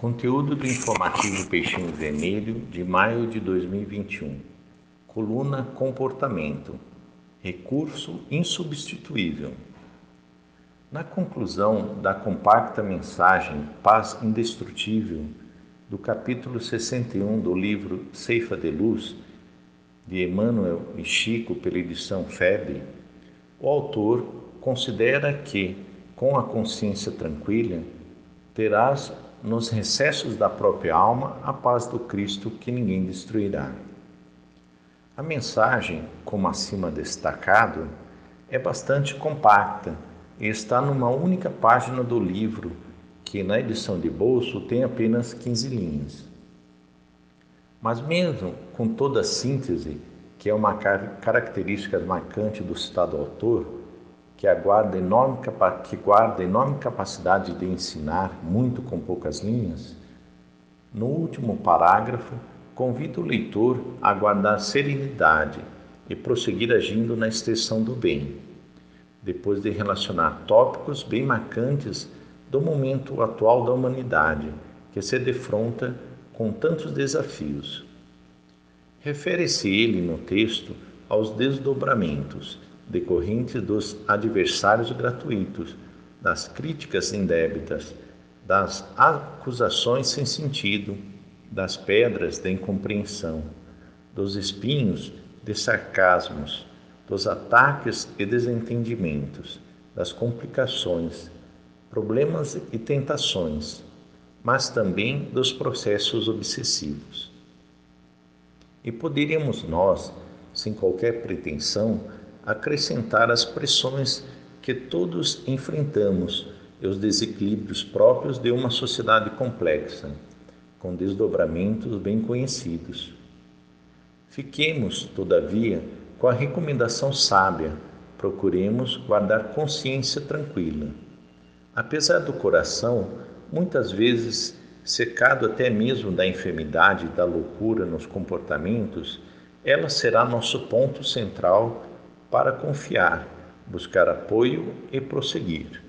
Conteúdo do informativo Peixinho Vermelho de maio de 2021. Coluna Comportamento. Recurso insubstituível. Na conclusão da compacta mensagem Paz Indestrutível, do capítulo 61 do livro Ceifa de Luz, de Emmanuel e Chico, pela edição FEB, o autor considera que, com a consciência tranquila, terás nos recessos da própria alma a paz do Cristo que ninguém destruirá. A mensagem, como acima destacado, é bastante compacta e está numa única página do livro, que na edição de bolso tem apenas 15 linhas. Mas mesmo com toda a síntese, que é uma característica marcante do citado autor, que, aguarda enorme, que guarda enorme capacidade de ensinar muito com poucas linhas, no último parágrafo, convida o leitor a guardar serenidade e prosseguir agindo na extensão do bem, depois de relacionar tópicos bem marcantes do momento atual da humanidade, que se defronta com tantos desafios. Refere-se ele no texto aos desdobramentos decorrentes dos adversários gratuitos, das críticas indébitas, das acusações sem sentido, das pedras da incompreensão, dos espinhos de sarcasmos, dos ataques e desentendimentos, das complicações, problemas e tentações, mas também dos processos obsessivos. E poderíamos nós, sem qualquer pretensão, acrescentar as pressões que todos enfrentamos e os desequilíbrios próprios de uma sociedade complexa, com desdobramentos bem conhecidos. Fiquemos, todavia, com a recomendação sábia: procuremos guardar consciência tranquila. Apesar do coração, muitas vezes secado até mesmo da enfermidade e da loucura nos comportamentos, ela será nosso ponto central para confiar, buscar apoio e prosseguir.